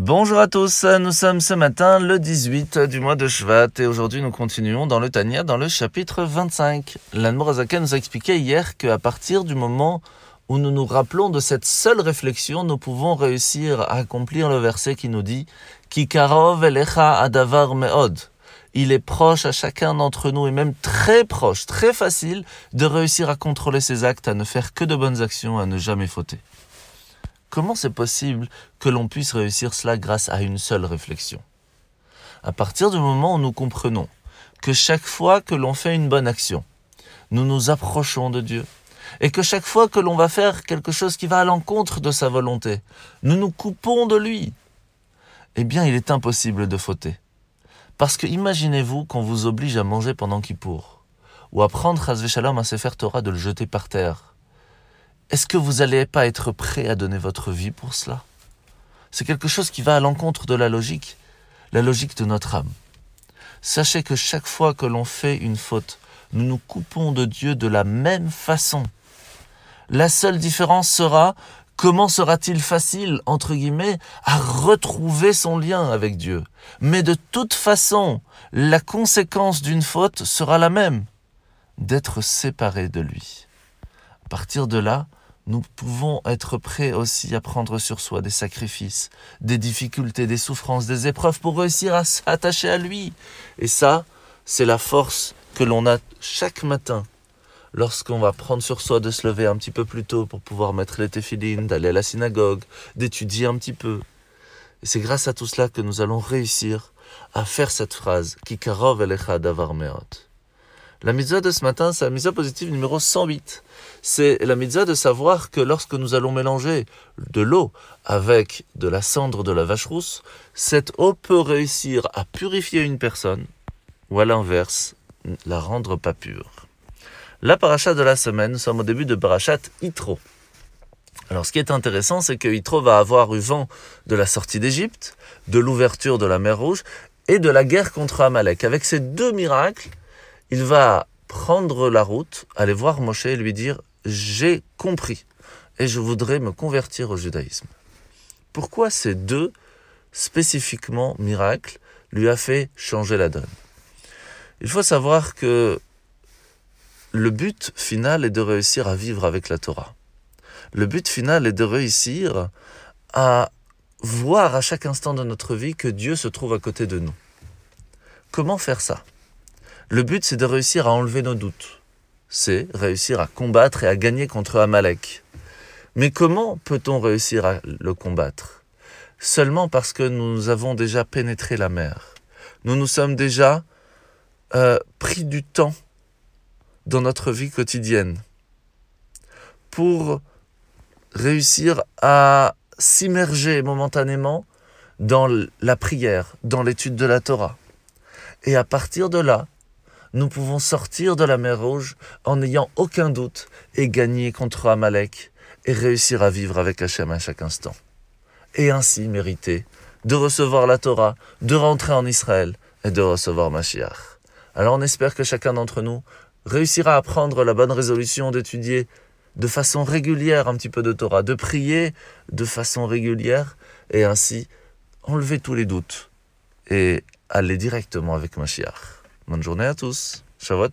Bonjour à tous, nous sommes ce matin le 18 du mois de Shvat et aujourd'hui nous continuons dans le Tania dans le chapitre 25. L'Anmorazaka nous a expliqué hier qu'à partir du moment où nous nous rappelons de cette seule réflexion, nous pouvons réussir à accomplir le verset qui nous dit Kikarov elecha adavar meod. Il est proche à chacun d'entre nous et même très proche, très facile de réussir à contrôler ses actes, à ne faire que de bonnes actions, à ne jamais fauter. Comment c'est possible que l'on puisse réussir cela grâce à une seule réflexion? À partir du moment où nous comprenons que chaque fois que l'on fait une bonne action, nous nous approchons de Dieu, et que chaque fois que l'on va faire quelque chose qui va à l'encontre de sa volonté, nous nous coupons de lui, eh bien il est impossible de fauter. Parce que imaginez-vous qu'on vous oblige à manger pendant Kippour, ou à prendre Shalom à Sefer Torah de le jeter par terre, est-ce que vous n'allez pas être prêt à donner votre vie pour cela? C'est quelque chose qui va à l'encontre de la logique, la logique de notre âme. Sachez que chaque fois que l'on fait une faute, nous nous coupons de Dieu de la même façon. La seule différence sera comment sera-t-il facile, entre guillemets, à retrouver son lien avec Dieu. Mais de toute façon, la conséquence d'une faute sera la même, d'être séparé de lui. À partir de là, nous pouvons être prêts aussi à prendre sur soi des sacrifices, des difficultés, des souffrances, des épreuves pour réussir à s'attacher à lui. Et ça, c'est la force que l'on a chaque matin lorsqu'on va prendre sur soi de se lever un petit peu plus tôt pour pouvoir mettre les téphilines, d'aller à la synagogue, d'étudier un petit peu. Et c'est grâce à tout cela que nous allons réussir à faire cette phrase qui karov elecha davar meot. La mitzvah de ce matin, c'est la mitzvah positive numéro 108. C'est la mitzvah de savoir que lorsque nous allons mélanger de l'eau avec de la cendre de la vache rousse, cette eau peut réussir à purifier une personne ou à l'inverse, la rendre pas pure. La paracha de la semaine, nous sommes au début de parachat Itro. Alors ce qui est intéressant, c'est que Itro va avoir eu vent de la sortie d'Égypte, de l'ouverture de la mer Rouge et de la guerre contre Amalek. Avec ces deux miracles, il va prendre la route, aller voir Moshe et lui dire J'ai compris et je voudrais me convertir au judaïsme. Pourquoi ces deux spécifiquement miracles lui a fait changer la donne? Il faut savoir que le but final est de réussir à vivre avec la Torah. Le but final est de réussir à voir à chaque instant de notre vie que Dieu se trouve à côté de nous. Comment faire ça? Le but, c'est de réussir à enlever nos doutes. C'est réussir à combattre et à gagner contre Amalek. Mais comment peut-on réussir à le combattre? Seulement parce que nous avons déjà pénétré la mer. Nous nous sommes déjà euh, pris du temps dans notre vie quotidienne pour réussir à s'immerger momentanément dans la prière, dans l'étude de la Torah. Et à partir de là, nous pouvons sortir de la mer Rouge en n'ayant aucun doute et gagner contre Amalek et réussir à vivre avec Hachem à chaque instant. Et ainsi mériter de recevoir la Torah, de rentrer en Israël et de recevoir Mashiach. Alors on espère que chacun d'entre nous réussira à prendre la bonne résolution d'étudier de façon régulière un petit peu de Torah, de prier de façon régulière et ainsi enlever tous les doutes et aller directement avec Mashiach. Bonne journée à tous. Shavuot